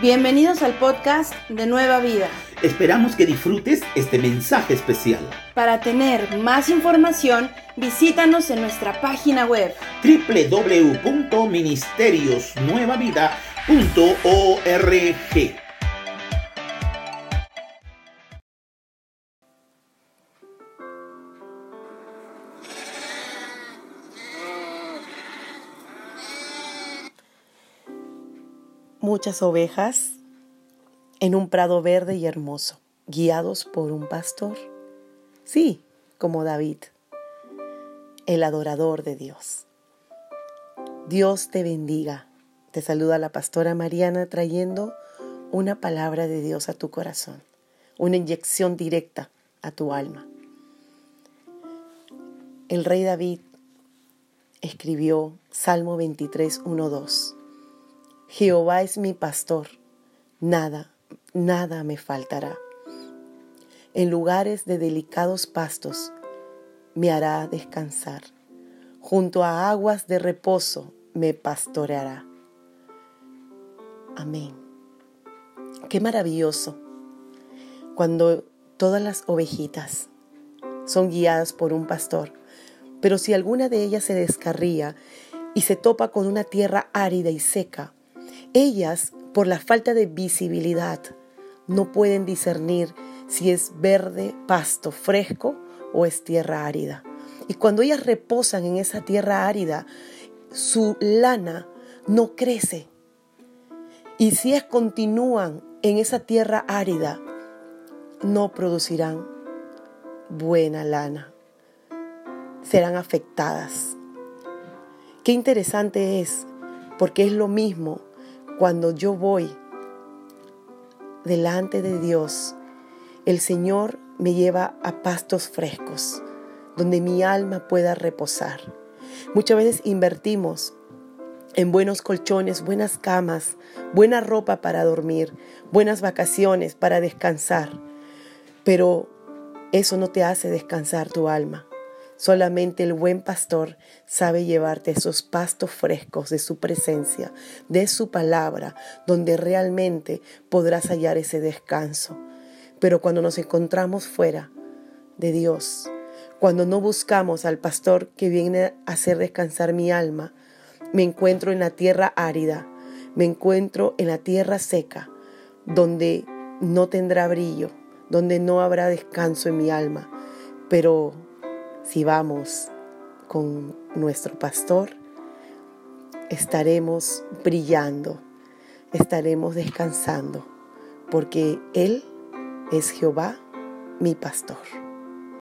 Bienvenidos al podcast de Nueva Vida. Esperamos que disfrutes este mensaje especial. Para tener más información, visítanos en nuestra página web www.ministeriosnuevavida.org. Muchas ovejas en un prado verde y hermoso, guiados por un pastor. Sí, como David, el adorador de Dios. Dios te bendiga. Te saluda la pastora Mariana trayendo una palabra de Dios a tu corazón, una inyección directa a tu alma. El rey David escribió Salmo 23, 1, 2. Jehová es mi pastor, nada, nada me faltará. En lugares de delicados pastos me hará descansar. Junto a aguas de reposo me pastoreará. Amén. Qué maravilloso cuando todas las ovejitas son guiadas por un pastor, pero si alguna de ellas se descarría y se topa con una tierra árida y seca, ellas, por la falta de visibilidad, no pueden discernir si es verde, pasto fresco o es tierra árida. Y cuando ellas reposan en esa tierra árida, su lana no crece. Y si ellas continúan en esa tierra árida, no producirán buena lana. Serán afectadas. Qué interesante es, porque es lo mismo cuando yo voy delante de Dios, el Señor me lleva a pastos frescos, donde mi alma pueda reposar. Muchas veces invertimos en buenos colchones, buenas camas, buena ropa para dormir, buenas vacaciones para descansar, pero eso no te hace descansar tu alma. Solamente el buen pastor sabe llevarte esos pastos frescos de su presencia, de su palabra, donde realmente podrás hallar ese descanso. Pero cuando nos encontramos fuera de Dios, cuando no buscamos al pastor que viene a hacer descansar mi alma, me encuentro en la tierra árida, me encuentro en la tierra seca, donde no tendrá brillo, donde no habrá descanso en mi alma. Pero si vamos con nuestro pastor, estaremos brillando, estaremos descansando, porque Él es Jehová, mi pastor.